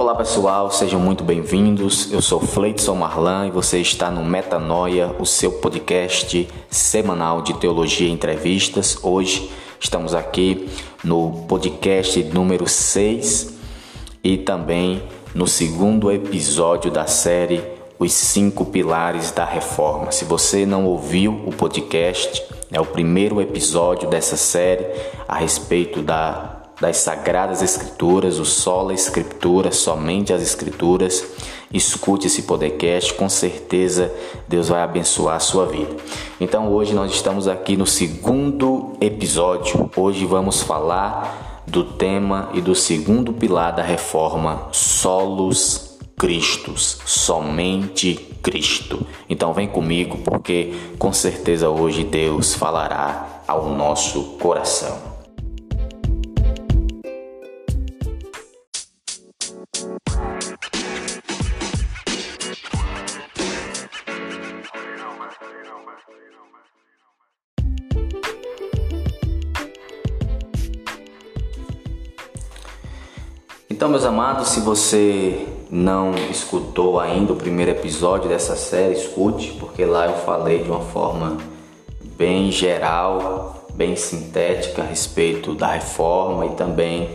Olá pessoal, sejam muito bem-vindos. Eu sou Fleidson Marlan e você está no Metanoia, o seu podcast semanal de teologia e entrevistas. Hoje estamos aqui no podcast número 6 e também no segundo episódio da série Os Cinco Pilares da Reforma. Se você não ouviu o podcast, é o primeiro episódio dessa série a respeito da das Sagradas Escrituras, o Sola Escritura, somente as Escrituras. Escute esse podcast, com certeza Deus vai abençoar a sua vida. Então hoje nós estamos aqui no segundo episódio. Hoje vamos falar do tema e do segundo pilar da reforma, solos Cristos, somente Cristo. Então vem comigo porque com certeza hoje Deus falará ao nosso coração. Então, meus amados, se você não escutou ainda o primeiro episódio dessa série, escute, porque lá eu falei de uma forma bem geral, bem sintética a respeito da reforma e também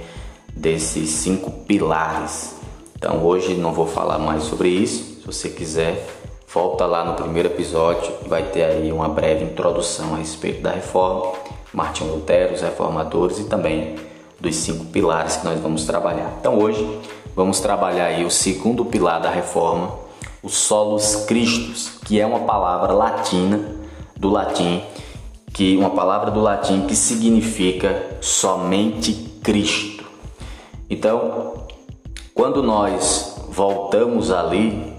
desses cinco pilares. Então, hoje não vou falar mais sobre isso. Se você quiser, volta lá no primeiro episódio vai ter aí uma breve introdução a respeito da reforma, Martinho Lutero, os reformadores e também dos cinco pilares que nós vamos trabalhar. Então hoje vamos trabalhar aí o segundo pilar da reforma, o solus Christus, que é uma palavra latina do latim, que uma palavra do latim que significa somente Cristo. Então, quando nós voltamos ali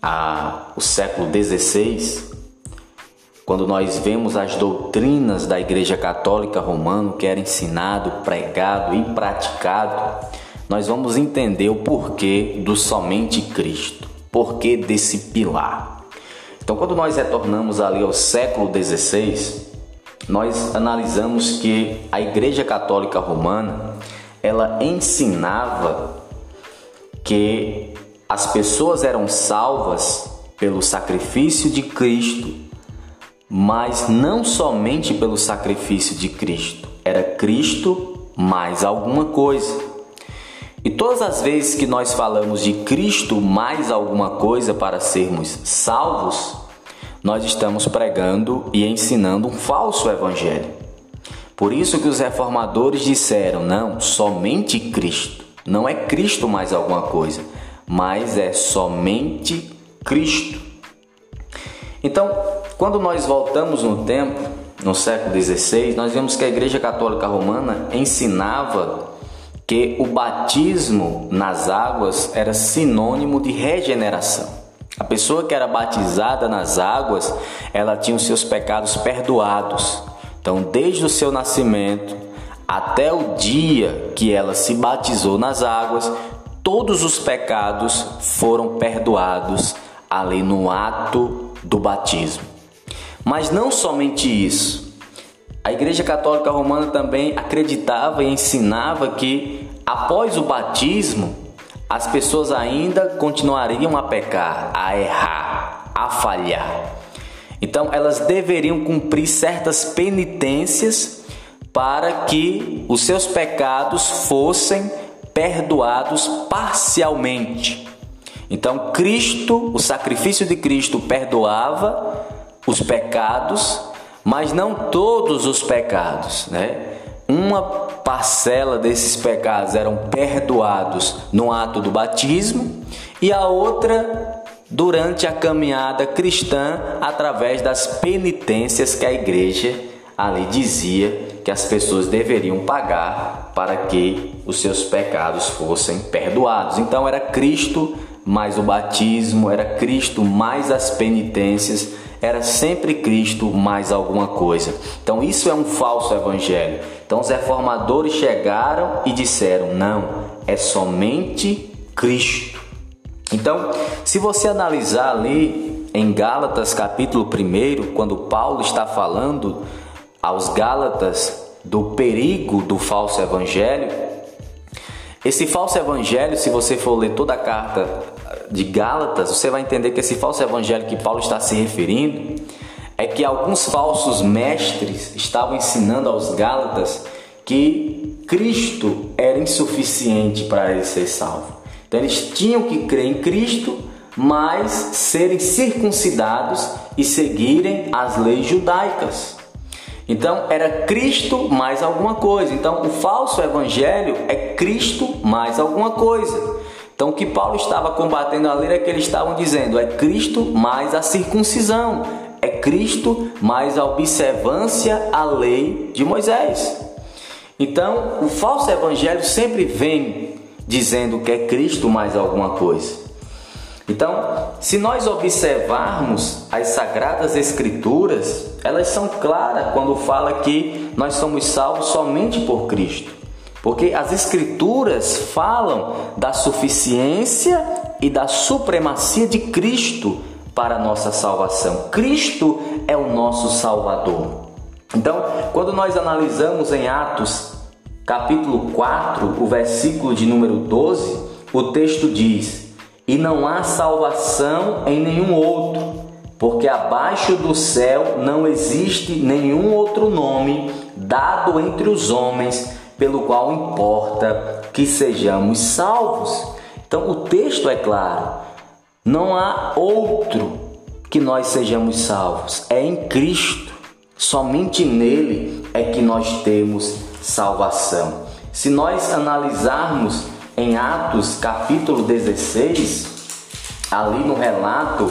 ao século XVI, quando nós vemos as doutrinas da Igreja Católica Romana que era ensinado, pregado e praticado, nós vamos entender o porquê do somente Cristo, porquê desse pilar. Então, quando nós retornamos ali ao século XVI, nós analisamos que a Igreja Católica Romana ela ensinava que as pessoas eram salvas pelo sacrifício de Cristo mas não somente pelo sacrifício de Cristo, era Cristo mais alguma coisa. E todas as vezes que nós falamos de Cristo mais alguma coisa para sermos salvos, nós estamos pregando e ensinando um falso evangelho. Por isso que os reformadores disseram: não, somente Cristo. Não é Cristo mais alguma coisa, mas é somente Cristo. Então, quando nós voltamos no tempo, no século XVI, nós vemos que a Igreja Católica Romana ensinava que o batismo nas águas era sinônimo de regeneração. A pessoa que era batizada nas águas, ela tinha os seus pecados perdoados. Então, desde o seu nascimento até o dia que ela se batizou nas águas, todos os pecados foram perdoados ali no ato do batismo. Mas não somente isso. A Igreja Católica Romana também acreditava e ensinava que após o batismo, as pessoas ainda continuariam a pecar, a errar, a falhar. Então, elas deveriam cumprir certas penitências para que os seus pecados fossem perdoados parcialmente. Então, Cristo, o sacrifício de Cristo perdoava os pecados, mas não todos os pecados, né? Uma parcela desses pecados eram perdoados no ato do batismo e a outra durante a caminhada cristã através das penitências que a igreja ali dizia que as pessoas deveriam pagar para que os seus pecados fossem perdoados. Então era Cristo mais o batismo, era Cristo mais as penitências era sempre Cristo mais alguma coisa. Então isso é um falso evangelho. Então os reformadores chegaram e disseram: não, é somente Cristo. Então, se você analisar ali em Gálatas capítulo 1, quando Paulo está falando aos Gálatas do perigo do falso evangelho, Esse falso evangelho, se você for ler toda a carta de Gálatas, você vai entender que esse falso evangelho que Paulo está se referindo é que alguns falsos mestres estavam ensinando aos Gálatas que Cristo era insuficiente para eles ser salvos. Então eles tinham que crer em Cristo, mas serem circuncidados e seguirem as leis judaicas. Então era Cristo mais alguma coisa. Então o falso evangelho é Cristo mais alguma coisa. Então o que Paulo estava combatendo ali é que eles estavam dizendo é Cristo mais a circuncisão, é Cristo mais a observância à lei de Moisés. Então o falso evangelho sempre vem dizendo que é Cristo mais alguma coisa. Então, se nós observarmos as sagradas escrituras, elas são claras quando fala que nós somos salvos somente por Cristo. Porque as escrituras falam da suficiência e da supremacia de Cristo para a nossa salvação. Cristo é o nosso Salvador. Então, quando nós analisamos em Atos, capítulo 4, o versículo de número 12, o texto diz: e não há salvação em nenhum outro, porque abaixo do céu não existe nenhum outro nome dado entre os homens pelo qual importa que sejamos salvos. Então o texto é claro: não há outro que nós sejamos salvos, é em Cristo. Somente nele é que nós temos salvação. Se nós analisarmos em Atos capítulo 16, ali no relato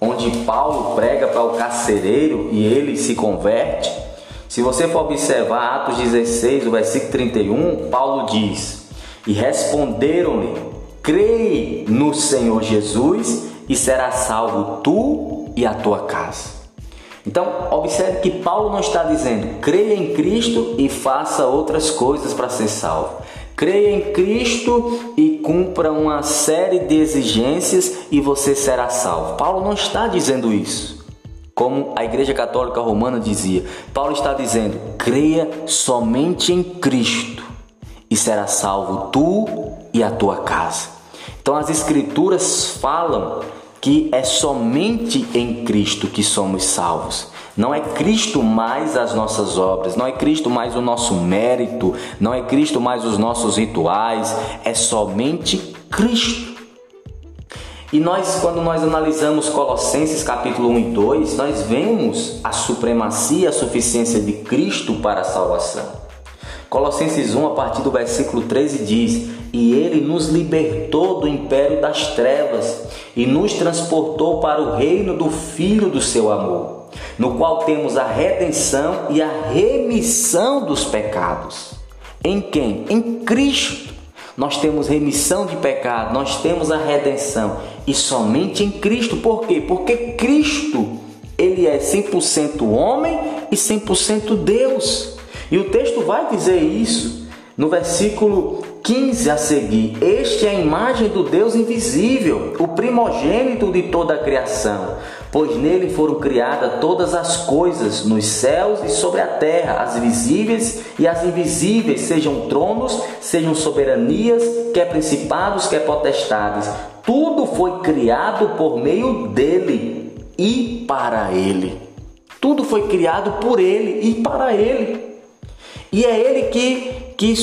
onde Paulo prega para o carcereiro e ele se converte, se você for observar Atos 16, o versículo 31, Paulo diz: E responderam-lhe: Crei no Senhor Jesus e será salvo tu e a tua casa. Então, observe que Paulo não está dizendo creia em Cristo e faça outras coisas para ser salvo. Creia em Cristo e cumpra uma série de exigências e você será salvo. Paulo não está dizendo isso. Como a Igreja Católica Romana dizia, Paulo está dizendo: creia somente em Cristo e será salvo tu e a tua casa. Então as Escrituras falam que é somente em Cristo que somos salvos. Não é Cristo mais as nossas obras, não é Cristo mais o nosso mérito, não é Cristo mais os nossos rituais, é somente Cristo. E nós, quando nós analisamos Colossenses capítulo 1 e 2, nós vemos a supremacia, a suficiência de Cristo para a salvação. Colossenses 1, a partir do versículo 13, diz: E ele nos libertou do império das trevas e nos transportou para o reino do Filho do seu amor no qual temos a redenção e a remissão dos pecados. Em quem? Em Cristo. Nós temos remissão de pecado, nós temos a redenção e somente em Cristo. Por quê? Porque Cristo, ele é 100% homem e 100% Deus. E o texto vai dizer isso no versículo 15 a seguir: Este é a imagem do Deus invisível, o primogênito de toda a criação pois nele foram criadas todas as coisas nos céus e sobre a terra, as visíveis e as invisíveis, sejam tronos, sejam soberanias, quer principados, quer potestades. Tudo foi criado por meio dele e para ele. Tudo foi criado por ele e para ele. E é ele que, que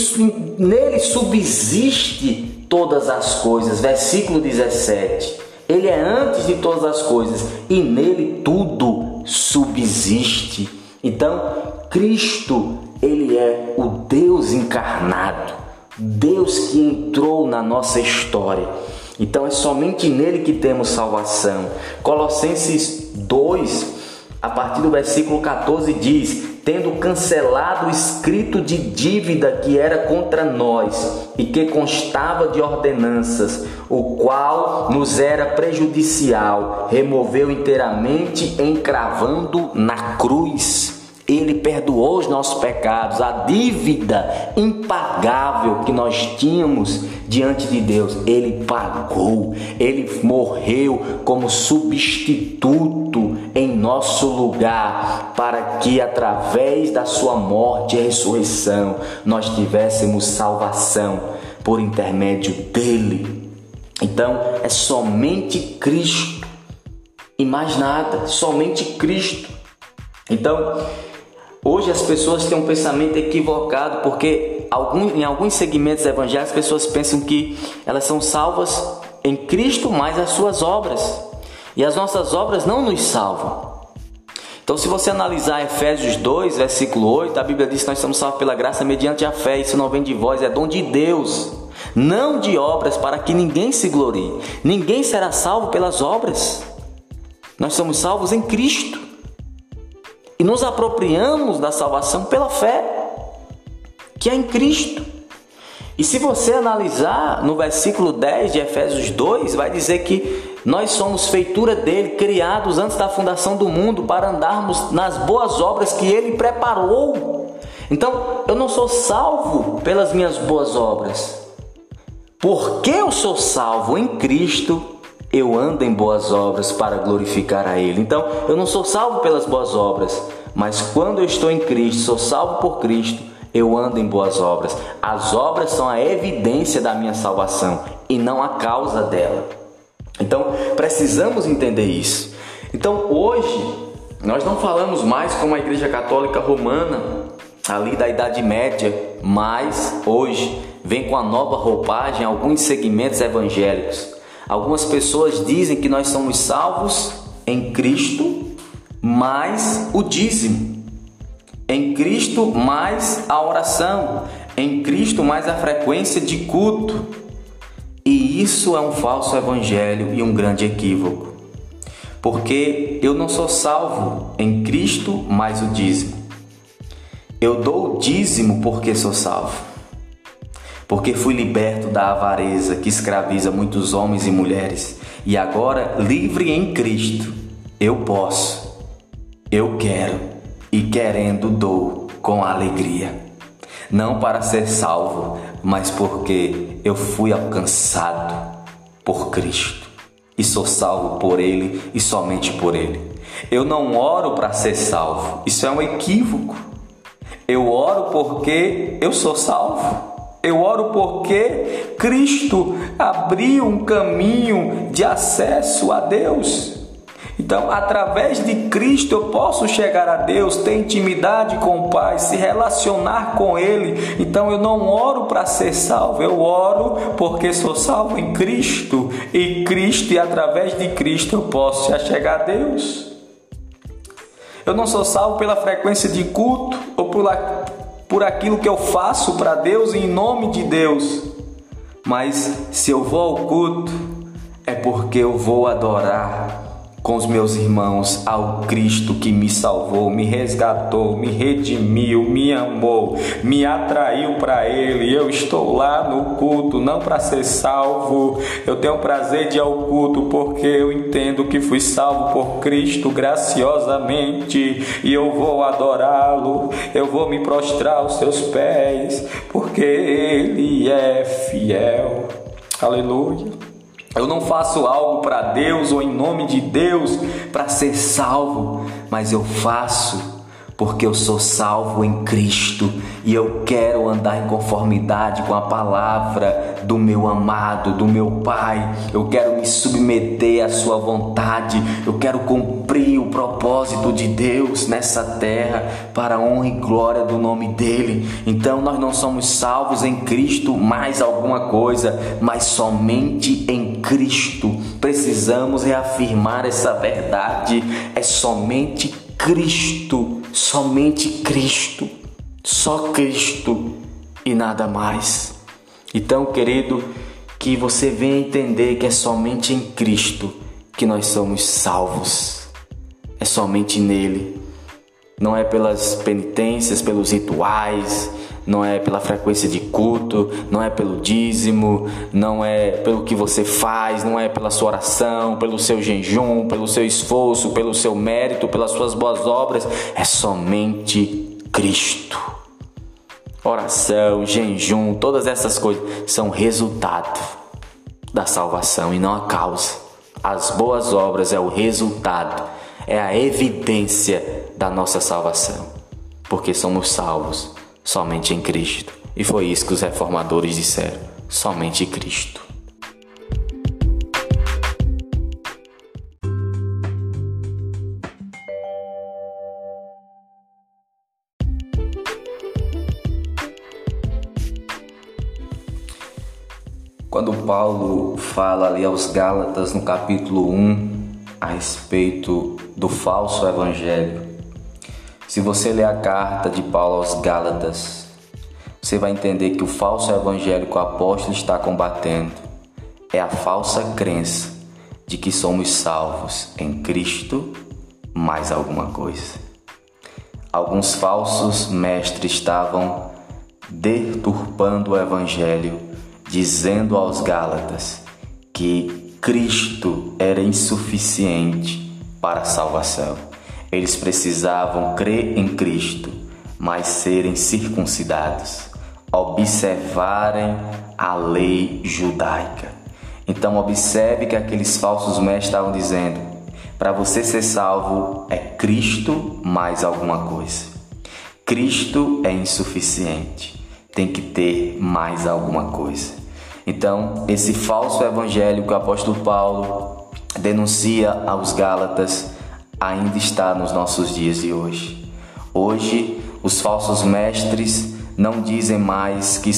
nele subsiste todas as coisas. Versículo 17. Ele é antes de todas as coisas e nele tudo subsiste. Então, Cristo, ele é o Deus encarnado, Deus que entrou na nossa história. Então, é somente nele que temos salvação. Colossenses 2, a partir do versículo 14 diz: tendo cancelado o escrito de dívida que era contra nós e que constava de ordenanças, o qual nos era prejudicial, removeu inteiramente, encravando na cruz. Ele perdoou os nossos pecados, a dívida impagável que nós tínhamos diante de Deus. Ele pagou, ele morreu como substituto nosso lugar, para que através da sua morte e ressurreição nós tivéssemos salvação. por intermédio dele. Então é somente Cristo e mais nada, somente Cristo. Então, hoje as pessoas têm um pensamento equivocado porque em alguns segmentos evangélicos as pessoas pensam que elas são salvas em Cristo mais as suas obras. E as nossas obras não nos salvam. Então, se você analisar Efésios 2, versículo 8, a Bíblia diz que nós somos salvos pela graça mediante a fé. Isso não vem de vós, é dom de Deus, não de obras, para que ninguém se glorie. Ninguém será salvo pelas obras. Nós somos salvos em Cristo e nos apropriamos da salvação pela fé, que é em Cristo. E se você analisar no versículo 10 de Efésios 2, vai dizer que nós somos feitura dele, criados antes da fundação do mundo para andarmos nas boas obras que ele preparou. Então, eu não sou salvo pelas minhas boas obras. Porque eu sou salvo em Cristo, eu ando em boas obras para glorificar a Ele. Então, eu não sou salvo pelas boas obras, mas quando eu estou em Cristo, sou salvo por Cristo, eu ando em boas obras. As obras são a evidência da minha salvação e não a causa dela. Então, precisamos entender isso. Então, hoje, nós não falamos mais como a Igreja Católica Romana, ali da Idade Média, mas hoje vem com a nova roupagem alguns segmentos evangélicos. Algumas pessoas dizem que nós somos salvos em Cristo, mais o dízimo. Em Cristo, mais a oração. Em Cristo, mais a frequência de culto. E isso é um falso evangelho e um grande equívoco. Porque eu não sou salvo em Cristo mais o dízimo. Eu dou o dízimo porque sou salvo. Porque fui liberto da avareza que escraviza muitos homens e mulheres. E agora, livre em Cristo, eu posso, eu quero e querendo dou com alegria não para ser salvo, mas porque eu fui alcançado por Cristo e sou salvo por Ele e somente por Ele. Eu não oro para ser salvo, isso é um equívoco. Eu oro porque eu sou salvo. Eu oro porque Cristo abriu um caminho de acesso a Deus. Então, através de Cristo eu posso chegar a Deus, ter intimidade com o Pai, se relacionar com Ele. Então, eu não oro para ser salvo, eu oro porque sou salvo em Cristo. E Cristo, e através de Cristo, eu posso chegar a Deus. Eu não sou salvo pela frequência de culto ou por, por aquilo que eu faço para Deus em nome de Deus. Mas se eu vou ao culto, é porque eu vou adorar com os meus irmãos ao Cristo que me salvou, me resgatou, me redimiu, me amou, me atraiu para Ele. Eu estou lá no culto não para ser salvo, eu tenho prazer de ir ao culto porque eu entendo que fui salvo por Cristo graciosamente e eu vou adorá-lo, eu vou me prostrar aos seus pés porque Ele é fiel. Aleluia. Eu não faço algo para Deus ou em nome de Deus para ser salvo, mas eu faço porque eu sou salvo em Cristo e eu quero andar em conformidade com a palavra do meu amado, do meu Pai. Eu quero me submeter à Sua vontade, eu quero cumprir o propósito de Deus nessa terra para a honra e glória do nome dEle. Então nós não somos salvos em Cristo mais alguma coisa, mas somente em Cristo. Precisamos reafirmar essa verdade. É somente Cristo somente Cristo, só Cristo e nada mais. Então, querido, que você venha entender que é somente em Cristo que nós somos salvos. É somente nele. Não é pelas penitências, pelos rituais, não é pela frequência de culto, não é pelo dízimo, não é pelo que você faz, não é pela sua oração, pelo seu jejum, pelo seu esforço, pelo seu mérito, pelas suas boas obras, é somente Cristo. Oração, jejum, todas essas coisas são resultado da salvação e não a causa. As boas obras é o resultado, é a evidência da nossa salvação, porque somos salvos somente em Cristo. E foi isso que os reformadores disseram: somente Cristo. Quando Paulo fala ali aos Gálatas no capítulo 1 a respeito do falso evangelho, se você ler a carta de Paulo aos Gálatas, você vai entender que o falso evangelho que o apóstolo está combatendo é a falsa crença de que somos salvos em Cristo mais alguma coisa. Alguns falsos mestres estavam deturpando o evangelho dizendo aos Gálatas que Cristo era insuficiente para a salvação. Eles precisavam crer em Cristo, mas serem circuncidados, observarem a lei judaica. Então, observe que aqueles falsos mestres estavam dizendo: para você ser salvo é Cristo mais alguma coisa. Cristo é insuficiente, tem que ter mais alguma coisa. Então, esse falso evangelho que o apóstolo Paulo denuncia aos Gálatas ainda está nos nossos dias de hoje. Hoje, os falsos mestres não dizem mais que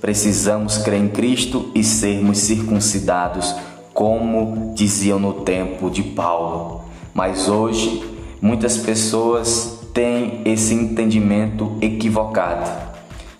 precisamos crer em Cristo e sermos circuncidados, como diziam no tempo de Paulo. Mas hoje, muitas pessoas têm esse entendimento equivocado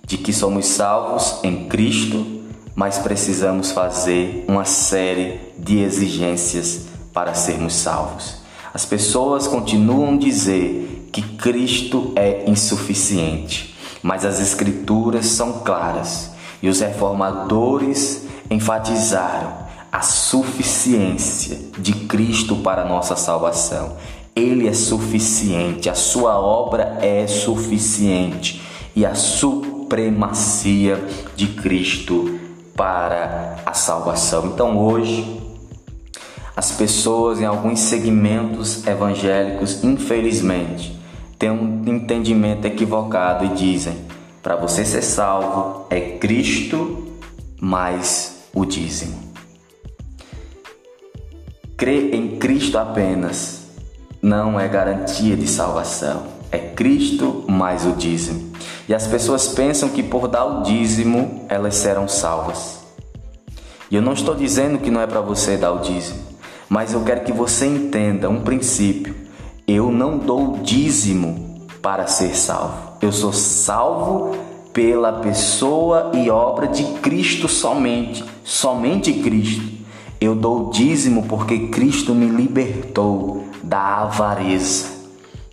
de que somos salvos em Cristo mas precisamos fazer uma série de exigências para sermos salvos. As pessoas continuam a dizer que Cristo é insuficiente, mas as Escrituras são claras e os reformadores enfatizaram a suficiência de Cristo para nossa salvação. Ele é suficiente, a sua obra é suficiente e a supremacia de Cristo para a salvação. Então hoje as pessoas em alguns segmentos evangélicos, infelizmente, têm um entendimento equivocado e dizem: para você ser salvo é Cristo mais o dízimo. Crer em Cristo apenas não é garantia de salvação. É Cristo mais o dízimo. E as pessoas pensam que por dar o dízimo elas serão salvas. E eu não estou dizendo que não é para você dar o dízimo, mas eu quero que você entenda um princípio. Eu não dou dízimo para ser salvo. Eu sou salvo pela pessoa e obra de Cristo somente, somente Cristo. Eu dou dízimo porque Cristo me libertou da avareza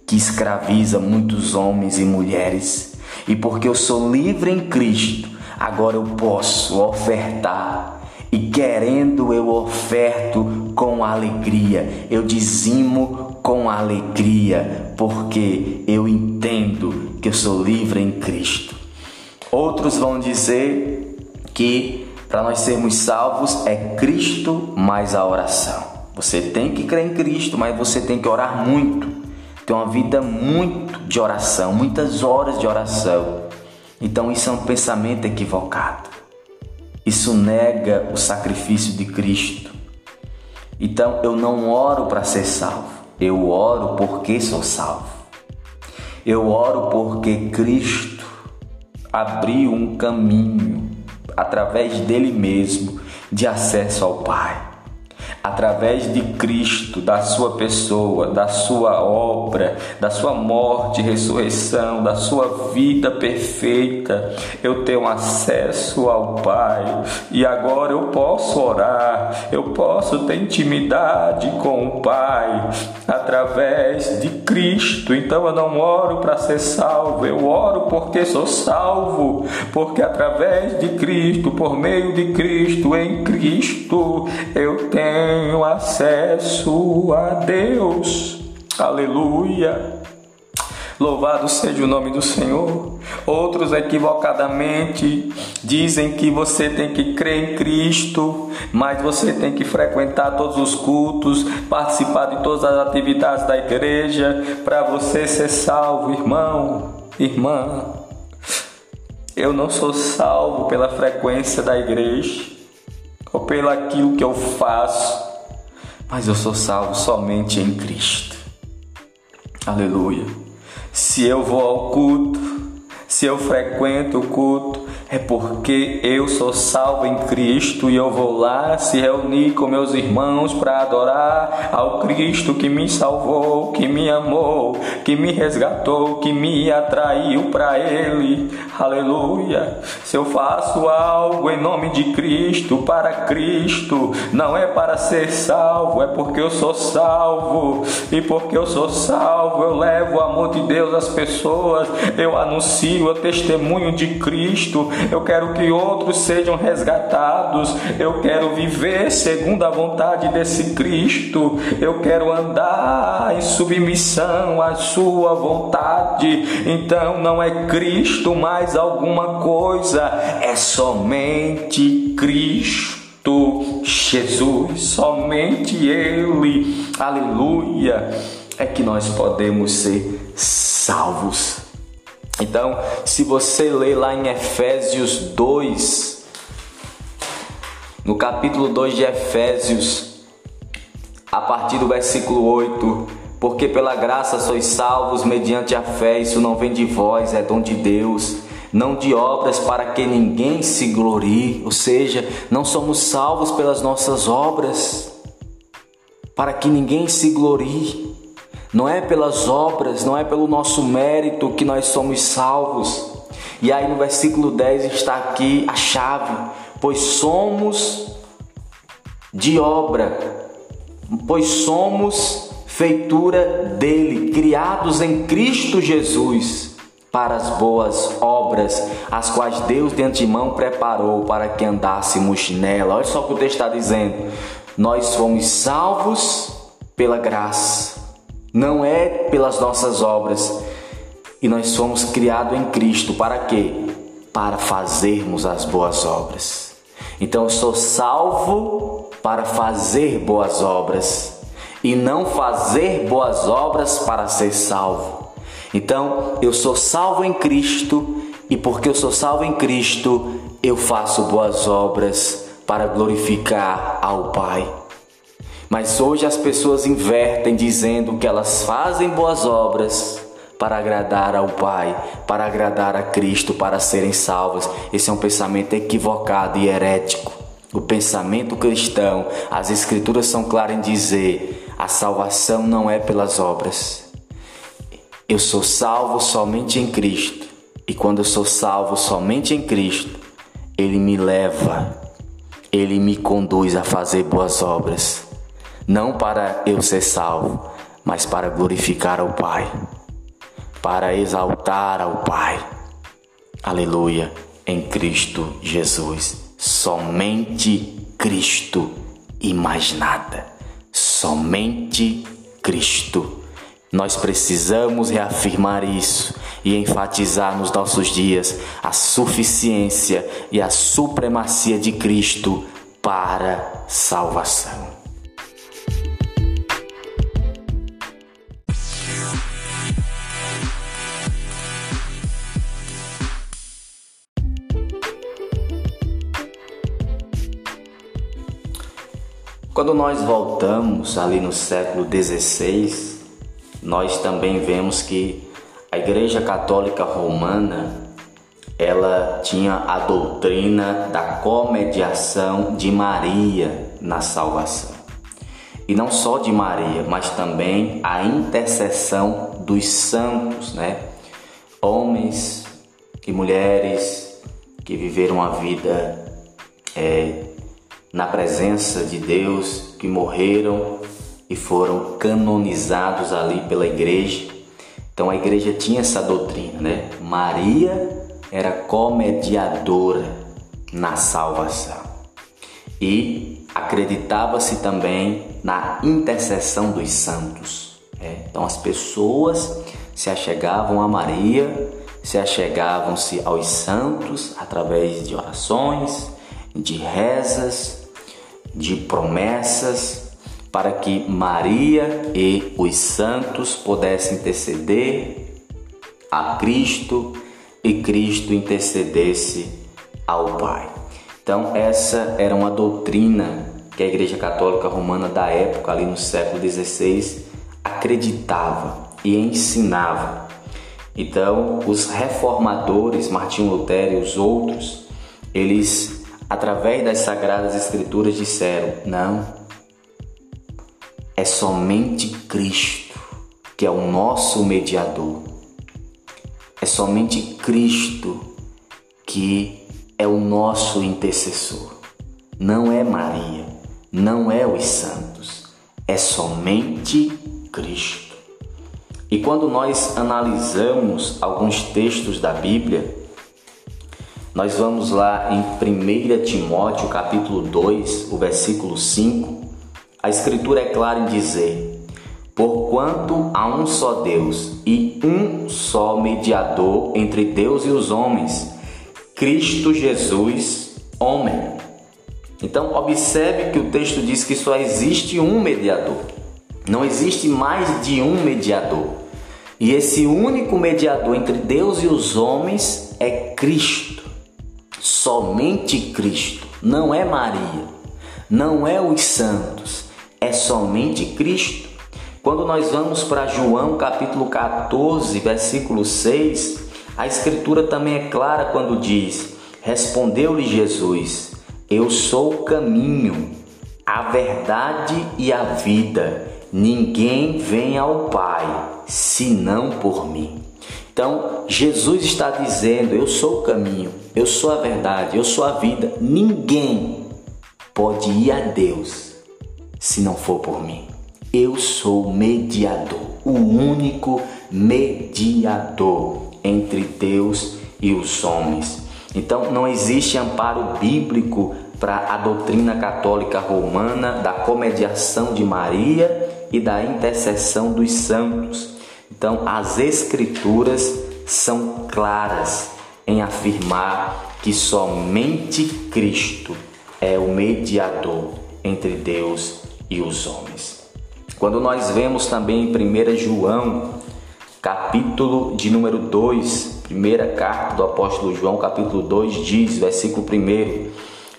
que escraviza muitos homens e mulheres. E porque eu sou livre em Cristo, agora eu posso ofertar. E querendo eu oferto com alegria, eu dizimo com alegria, porque eu entendo que eu sou livre em Cristo. Outros vão dizer que para nós sermos salvos é Cristo mais a oração. Você tem que crer em Cristo, mas você tem que orar muito tem uma vida muito de oração, muitas horas de oração. Então isso é um pensamento equivocado. Isso nega o sacrifício de Cristo. Então eu não oro para ser salvo, eu oro porque sou salvo. Eu oro porque Cristo abriu um caminho através dele mesmo de acesso ao Pai através de Cristo, da sua pessoa, da sua obra, da sua morte, ressurreição, da sua vida perfeita, eu tenho acesso ao Pai. E agora eu posso orar, eu posso ter intimidade com o Pai através de Cristo. Então eu não oro para ser salvo, eu oro porque sou salvo, porque através de Cristo, por meio de Cristo, em Cristo, eu tenho acesso a Deus. Aleluia. Louvado seja o nome do Senhor. Outros equivocadamente dizem que você tem que crer em Cristo, mas você tem que frequentar todos os cultos, participar de todas as atividades da igreja para você ser salvo, irmão, irmã. Eu não sou salvo pela frequência da igreja ou pelo aquilo que eu faço, mas eu sou salvo somente em Cristo. Aleluia. Se eu vou ao culto, se eu frequento o culto, é porque eu sou salvo em Cristo e eu vou lá se reunir com meus irmãos para adorar ao Cristo que me salvou, que me amou, que me resgatou, que me atraiu para Ele. Aleluia. Se eu faço algo em nome de Cristo, para Cristo, não é para ser salvo, é porque eu sou salvo. E porque eu sou salvo, eu levo o amor de Deus às pessoas, eu anuncio o testemunho de Cristo. Eu quero que outros sejam resgatados, eu quero viver segundo a vontade desse Cristo, eu quero andar em submissão à Sua vontade. Então não é Cristo mais alguma coisa, é somente Cristo Jesus, somente Ele, aleluia, é que nós podemos ser salvos. Então, se você ler lá em Efésios 2, no capítulo 2 de Efésios, a partir do versículo 8, porque pela graça sois salvos mediante a fé, isso não vem de vós, é dom de Deus, não de obras para que ninguém se glorie, ou seja, não somos salvos pelas nossas obras, para que ninguém se glorie. Não é pelas obras, não é pelo nosso mérito que nós somos salvos. E aí no versículo 10 está aqui a chave: pois somos de obra, pois somos feitura dele, criados em Cristo Jesus para as boas obras, as quais Deus de antemão preparou para que andássemos nela. Olha só o que o texto está dizendo: nós fomos salvos pela graça não é pelas nossas obras. E nós somos criados em Cristo para quê? Para fazermos as boas obras. Então eu sou salvo para fazer boas obras e não fazer boas obras para ser salvo. Então eu sou salvo em Cristo e porque eu sou salvo em Cristo, eu faço boas obras para glorificar ao Pai. Mas hoje as pessoas invertem dizendo que elas fazem boas obras para agradar ao Pai, para agradar a Cristo, para serem salvas. Esse é um pensamento equivocado e herético. O pensamento cristão, as Escrituras são claras em dizer: a salvação não é pelas obras. Eu sou salvo somente em Cristo. E quando eu sou salvo somente em Cristo, Ele me leva, Ele me conduz a fazer boas obras não para eu ser salvo, mas para glorificar ao Pai, para exaltar ao Pai. Aleluia, em Cristo Jesus. Somente Cristo e mais nada. Somente Cristo. Nós precisamos reafirmar isso e enfatizar nos nossos dias a suficiência e a supremacia de Cristo para salvação. Quando nós voltamos ali no século XVI, nós também vemos que a Igreja Católica Romana ela tinha a doutrina da comediação de Maria na salvação. E não só de Maria, mas também a intercessão dos santos, né? Homens e mulheres que viveram a vida é, na presença de Deus, que morreram e foram canonizados ali pela igreja. Então a igreja tinha essa doutrina, né? Maria era comediadora na salvação. E acreditava-se também na intercessão dos santos. Né? Então as pessoas se achegavam a Maria, se achegavam-se aos santos através de orações, de rezas, de promessas para que Maria e os santos pudessem interceder a Cristo e Cristo intercedesse ao Pai. Então, essa era uma doutrina que a Igreja Católica Romana da época, ali no século XVI, acreditava e ensinava. Então, os reformadores, Martinho Lutero e os outros, eles, através das Sagradas Escrituras, disseram: não, é somente Cristo que é o nosso mediador. É somente Cristo que é o nosso intercessor. Não é Maria, não é os santos, é somente Cristo. E quando nós analisamos alguns textos da Bíblia, nós vamos lá em 1 Timóteo capítulo 2, o versículo 5, a escritura é clara em dizer: Porquanto há um só Deus e um só mediador entre Deus e os homens, Cristo Jesus, homem. Então, observe que o texto diz que só existe um mediador. Não existe mais de um mediador. E esse único mediador entre Deus e os homens é Cristo. Somente Cristo. Não é Maria. Não é os santos. É somente Cristo. Quando nós vamos para João capítulo 14, versículo 6, a escritura também é clara quando diz: Respondeu-lhe Jesus: Eu sou o caminho, a verdade e a vida. Ninguém vem ao Pai senão por mim. Então, Jesus está dizendo: Eu sou o caminho, eu sou a verdade, eu sou a vida. Ninguém pode ir a Deus se não for por mim. Eu sou mediador, o único mediador entre Deus e os homens. Então não existe amparo bíblico para a doutrina católica romana da comediação de Maria e da intercessão dos santos. Então as escrituras são claras em afirmar que somente Cristo é o mediador entre Deus e os homens. Quando nós vemos também em 1 João, capítulo de número 2, primeira carta do apóstolo João, capítulo 2, diz, versículo 1: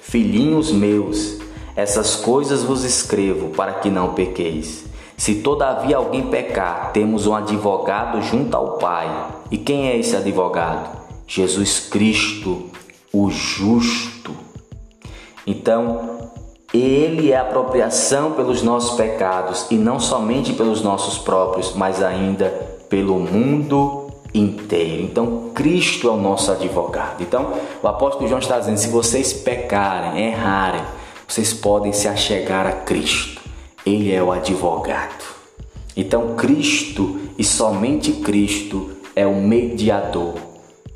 Filhinhos meus, essas coisas vos escrevo para que não pequeis. Se todavia alguém pecar, temos um advogado junto ao Pai. E quem é esse advogado? Jesus Cristo, o justo. Então, ele é apropriação pelos nossos pecados e não somente pelos nossos próprios, mas ainda pelo mundo inteiro. Então, Cristo é o nosso advogado. Então, o apóstolo João está dizendo: se vocês pecarem, errarem, vocês podem se achegar a Cristo. Ele é o advogado. Então, Cristo e somente Cristo é o mediador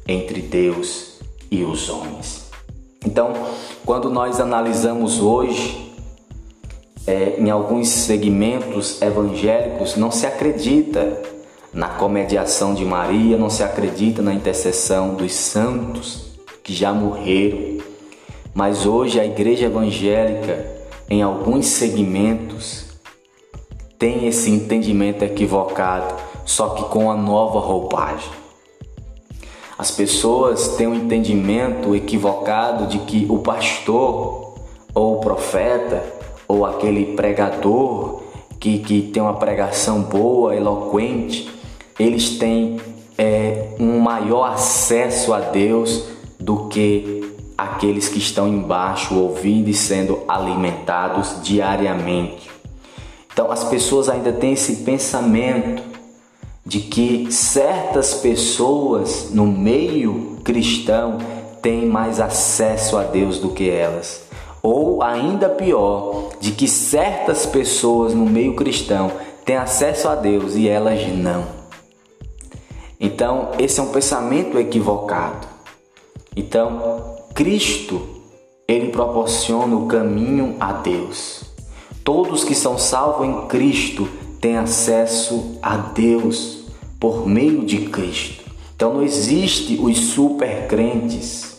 entre Deus e os homens. Então, quando nós analisamos hoje, é, em alguns segmentos evangélicos, não se acredita na comediação de Maria, não se acredita na intercessão dos santos que já morreram. Mas hoje a igreja evangélica, em alguns segmentos, tem esse entendimento equivocado, só que com a nova roupagem. As pessoas têm um entendimento equivocado de que o pastor ou o profeta ou aquele pregador que, que tem uma pregação boa, eloquente, eles têm é, um maior acesso a Deus do que aqueles que estão embaixo ouvindo e sendo alimentados diariamente. Então as pessoas ainda têm esse pensamento de que certas pessoas no meio cristão têm mais acesso a Deus do que elas. Ou ainda pior, de que certas pessoas no meio cristão têm acesso a Deus e elas não. Então, esse é um pensamento equivocado. Então, Cristo, ele proporciona o caminho a Deus. Todos que são salvos em Cristo tem acesso a Deus por meio de Cristo. Então não existe os super crentes.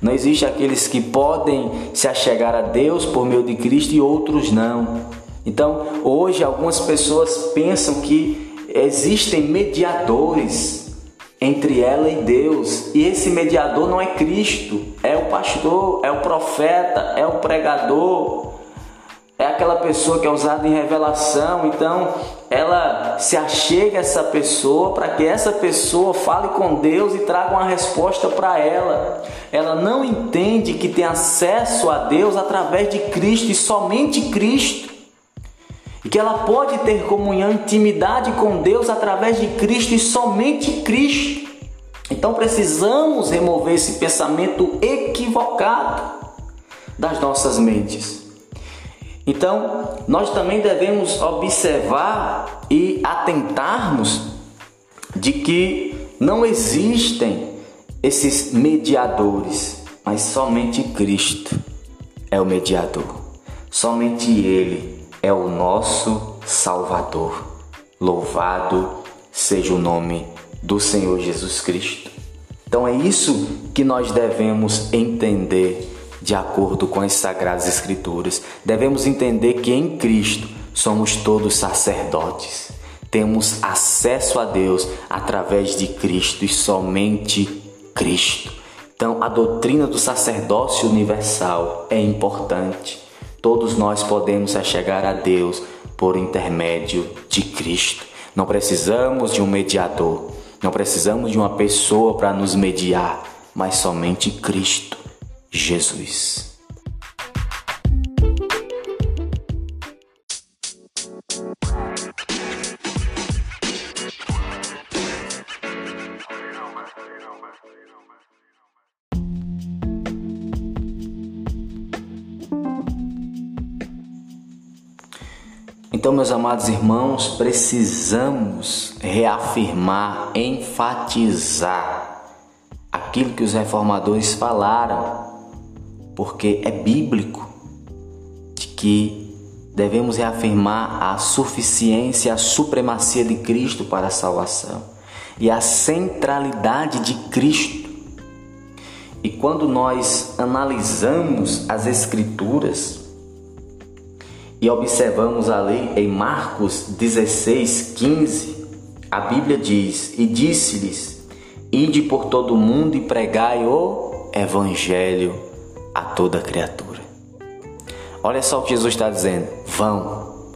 Não existe aqueles que podem se achegar a Deus por meio de Cristo e outros não. Então, hoje algumas pessoas pensam que existem mediadores entre ela e Deus. E esse mediador não é Cristo, é o pastor, é o profeta, é o pregador, é aquela pessoa que é usada em revelação. Então, ela se achega a essa pessoa para que essa pessoa fale com Deus e traga uma resposta para ela. Ela não entende que tem acesso a Deus através de Cristo e somente Cristo. Que ela pode ter comunhão, intimidade com Deus através de Cristo e somente Cristo. Então precisamos remover esse pensamento equivocado das nossas mentes. Então, nós também devemos observar e atentarmos de que não existem esses mediadores, mas somente Cristo é o mediador. Somente Ele é o nosso Salvador. Louvado seja o nome do Senhor Jesus Cristo. Então é isso que nós devemos entender de acordo com as Sagradas Escrituras. Devemos entender que em Cristo somos todos sacerdotes. Temos acesso a Deus através de Cristo e somente Cristo. Então, a doutrina do sacerdócio universal é importante. Todos nós podemos chegar a Deus por intermédio de Cristo. Não precisamos de um mediador, não precisamos de uma pessoa para nos mediar, mas somente Cristo. Jesus. Então, meus amados irmãos, precisamos reafirmar, enfatizar aquilo que os reformadores falaram porque é bíblico de que devemos reafirmar a suficiência, a supremacia de Cristo para a salvação e a centralidade de Cristo. E quando nós analisamos as Escrituras e observamos ali em Marcos 16, 15, a Bíblia diz: E disse-lhes: Ide por todo o mundo e pregai o Evangelho a toda criatura. Olha só o que Jesus está dizendo: vão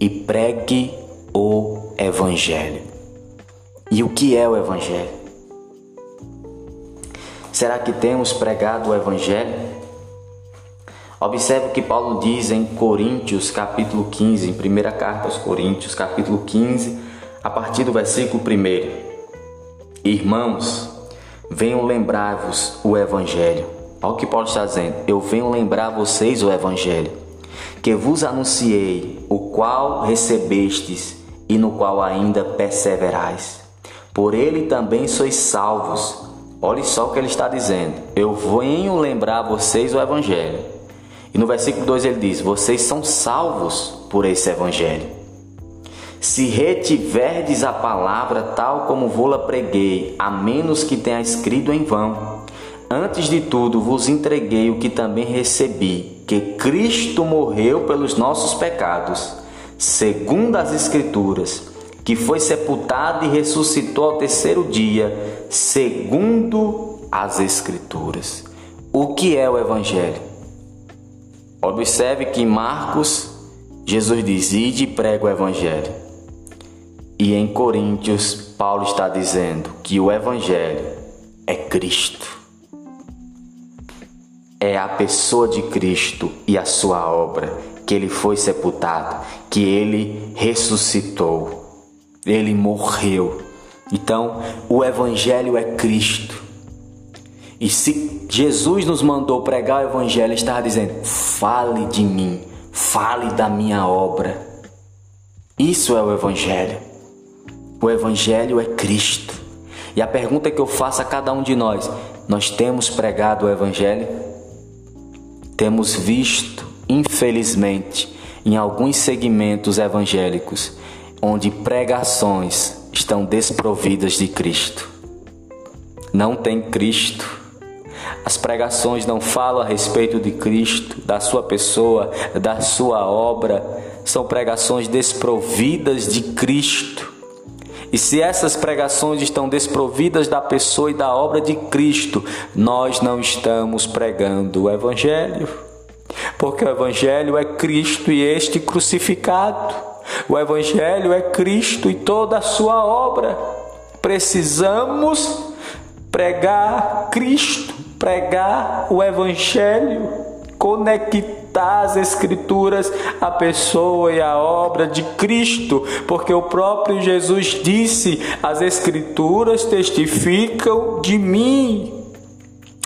e pregue o Evangelho. E o que é o Evangelho? Será que temos pregado o Evangelho? Observe o que Paulo diz em Coríntios, capítulo 15, em primeira carta aos Coríntios, capítulo 15, a partir do versículo 1. Irmãos, venham lembrar-vos o Evangelho Olha o que Paulo está dizendo. Eu venho lembrar vocês o Evangelho, que vos anunciei, o qual recebestes e no qual ainda perseverais. Por ele também sois salvos. Olha só o que ele está dizendo. Eu venho lembrar vocês o Evangelho. E no versículo 2 ele diz: Vocês são salvos por esse Evangelho. Se retiverdes a palavra tal como vou-la preguei, a menos que tenha escrito em vão, Antes de tudo, vos entreguei o que também recebi: que Cristo morreu pelos nossos pecados, segundo as Escrituras, que foi sepultado e ressuscitou ao terceiro dia, segundo as Escrituras. O que é o Evangelho? Observe que em Marcos, Jesus diz: Ide e prega o Evangelho. E em Coríntios, Paulo está dizendo que o Evangelho é Cristo é a pessoa de Cristo e a sua obra, que ele foi sepultado, que ele ressuscitou, ele morreu. Então, o evangelho é Cristo. E se Jesus nos mandou pregar o evangelho, estava dizendo: "Fale de mim, fale da minha obra". Isso é o evangelho. O evangelho é Cristo. E a pergunta que eu faço a cada um de nós: nós temos pregado o evangelho? temos visto, infelizmente, em alguns segmentos evangélicos, onde pregações estão desprovidas de Cristo. Não tem Cristo. As pregações não falam a respeito de Cristo, da sua pessoa, da sua obra. São pregações desprovidas de Cristo. E se essas pregações estão desprovidas da pessoa e da obra de Cristo, nós não estamos pregando o Evangelho. Porque o Evangelho é Cristo e este crucificado. O Evangelho é Cristo e toda a sua obra. Precisamos pregar Cristo, pregar o Evangelho, conectar as Escrituras à pessoa e à obra de Cristo, porque o próprio Jesus disse: as Escrituras testificam de mim.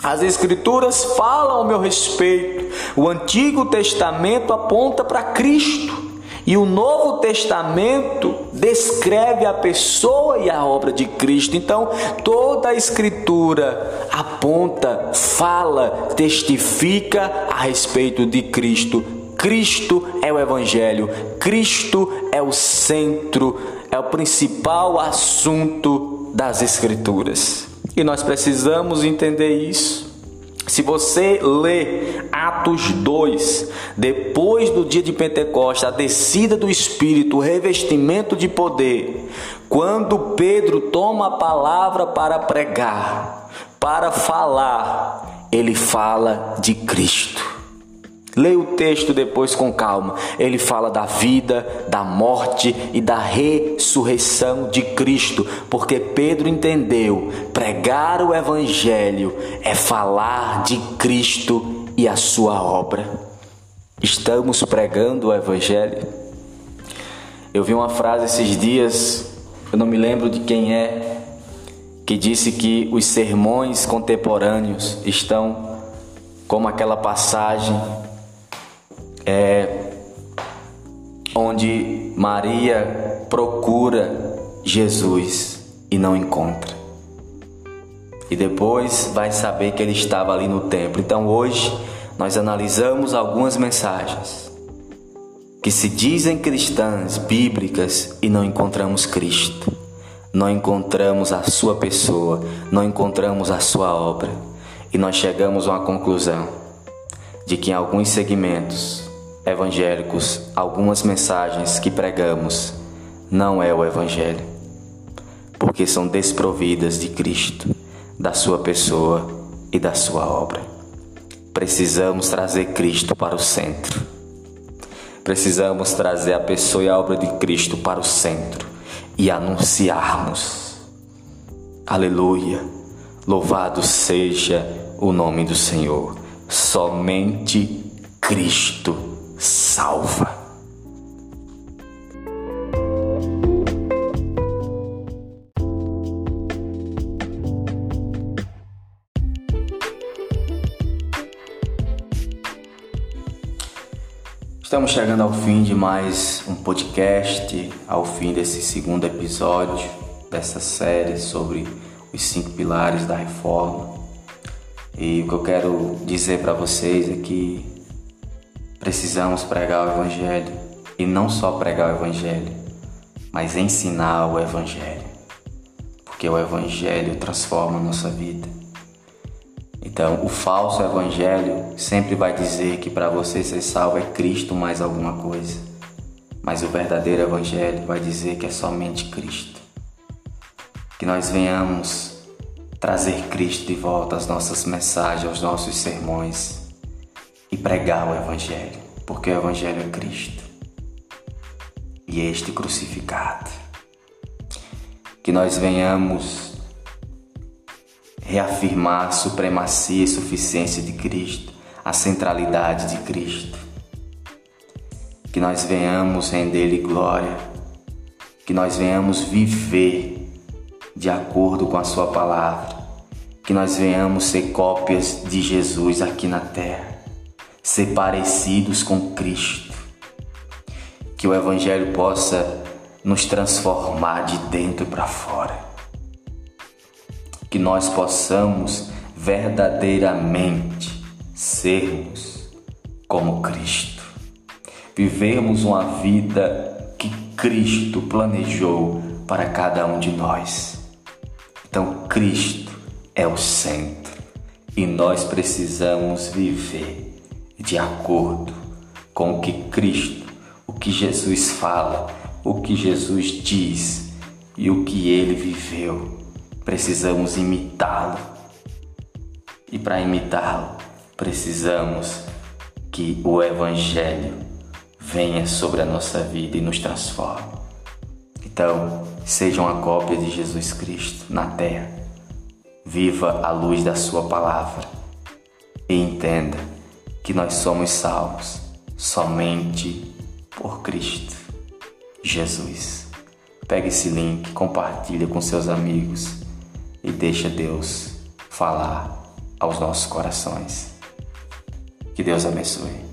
As Escrituras falam ao meu respeito. O Antigo Testamento aponta para Cristo. E o Novo Testamento descreve a pessoa e a obra de Cristo. Então, toda a Escritura aponta, fala, testifica a respeito de Cristo. Cristo é o Evangelho, Cristo é o centro, é o principal assunto das Escrituras. E nós precisamos entender isso. Se você lê Atos 2, depois do dia de Pentecostes, a descida do Espírito, o revestimento de poder, quando Pedro toma a palavra para pregar, para falar, ele fala de Cristo. Leia o texto depois com calma. Ele fala da vida, da morte e da ressurreição de Cristo, porque Pedro entendeu: pregar o Evangelho é falar de Cristo e a sua obra. Estamos pregando o Evangelho? Eu vi uma frase esses dias, eu não me lembro de quem é, que disse que os sermões contemporâneos estão como aquela passagem é onde Maria procura Jesus e não encontra. E depois vai saber que ele estava ali no templo. Então hoje nós analisamos algumas mensagens que se dizem cristãs, bíblicas e não encontramos Cristo. Não encontramos a sua pessoa, não encontramos a sua obra. E nós chegamos a uma conclusão de que em alguns segmentos evangélicos, algumas mensagens que pregamos não é o Evangelho, porque são desprovidas de Cristo, da Sua pessoa e da Sua obra. Precisamos trazer Cristo para o centro. Precisamos trazer a pessoa e a obra de Cristo para o centro e anunciarmos. Aleluia! Louvado seja o nome do Senhor. Somente Cristo salva. Estamos chegando ao fim de mais um podcast, ao fim desse segundo episódio dessa série sobre os cinco pilares da reforma. E o que eu quero dizer para vocês é que Precisamos pregar o Evangelho e não só pregar o Evangelho, mas ensinar o Evangelho, porque o Evangelho transforma a nossa vida. Então, o falso Evangelho sempre vai dizer que para você ser salvo é Cristo mais alguma coisa, mas o verdadeiro Evangelho vai dizer que é somente Cristo. Que nós venhamos trazer Cristo de volta às nossas mensagens, aos nossos sermões e pregar o Evangelho, porque o Evangelho é Cristo e este crucificado. Que nós venhamos reafirmar a supremacia e suficiência de Cristo, a centralidade de Cristo. Que nós venhamos render-lhe glória, que nós venhamos viver de acordo com a Sua palavra, que nós venhamos ser cópias de Jesus aqui na terra ser parecidos com Cristo. Que o Evangelho possa nos transformar de dentro para fora. Que nós possamos verdadeiramente sermos como Cristo. Vivermos uma vida que Cristo planejou para cada um de nós. Então, Cristo é o centro e nós precisamos viver de acordo com o que Cristo, o que Jesus fala, o que Jesus diz, e o que ele viveu. Precisamos imitá-lo. E para imitá-lo, precisamos que o Evangelho venha sobre a nossa vida e nos transforme. Então, seja uma cópia de Jesus Cristo na terra. Viva a luz da Sua palavra e entenda que nós somos salvos somente por Cristo Jesus. Pegue esse link, compartilhe com seus amigos e deixa Deus falar aos nossos corações. Que Deus abençoe.